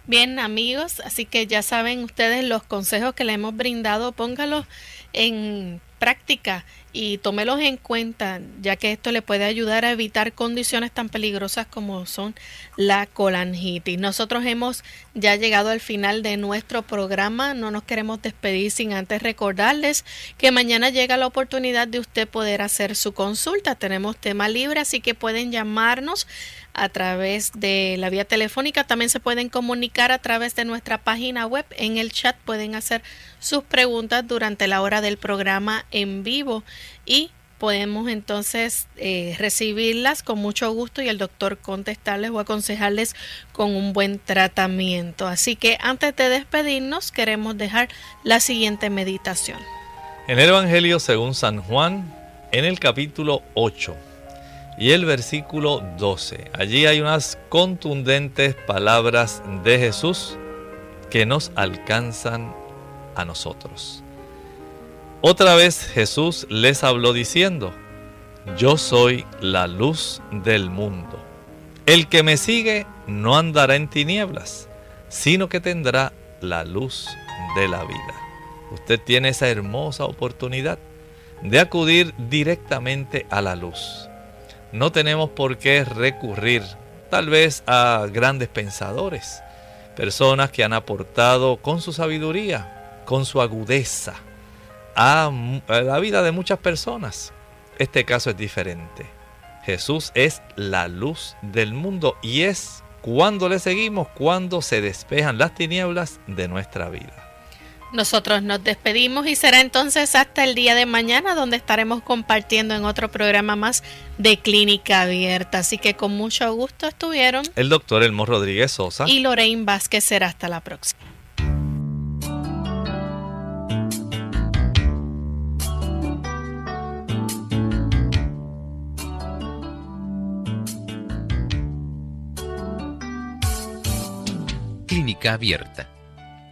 Bien amigos, así que ya saben ustedes los consejos que le hemos brindado, póngalos en práctica y tómelos en cuenta, ya que esto le puede ayudar a evitar condiciones tan peligrosas como son la colangitis. Nosotros hemos ya llegado al final de nuestro programa, no nos queremos despedir sin antes recordarles que mañana llega la oportunidad de usted poder hacer su consulta. Tenemos tema libre, así que pueden llamarnos a través de la vía telefónica. También se pueden comunicar a través de nuestra página web. En el chat pueden hacer sus preguntas durante la hora del programa en vivo y podemos entonces eh, recibirlas con mucho gusto y el doctor contestarles o aconsejarles con un buen tratamiento. Así que antes de despedirnos queremos dejar la siguiente meditación. En el Evangelio según San Juan, en el capítulo 8 y el versículo 12. Allí hay unas contundentes palabras de Jesús que nos alcanzan a nosotros. Otra vez Jesús les habló diciendo, Yo soy la luz del mundo. El que me sigue no andará en tinieblas, sino que tendrá la luz de la vida. Usted tiene esa hermosa oportunidad de acudir directamente a la luz no tenemos por qué recurrir tal vez a grandes pensadores, personas que han aportado con su sabiduría, con su agudeza a, la vida de muchas personas. Este caso es diferente. Jesús es la luz del mundo y es cuando le seguimos, cuando se despejan las tinieblas de nuestra vida. Nosotros nos despedimos y será entonces hasta el día de mañana donde estaremos compartiendo en otro programa más de Clínica Abierta. Así que con mucho gusto estuvieron el doctor Elmo Rodríguez Sosa y Lorraine Vázquez. Será hasta la próxima. Clínica Abierta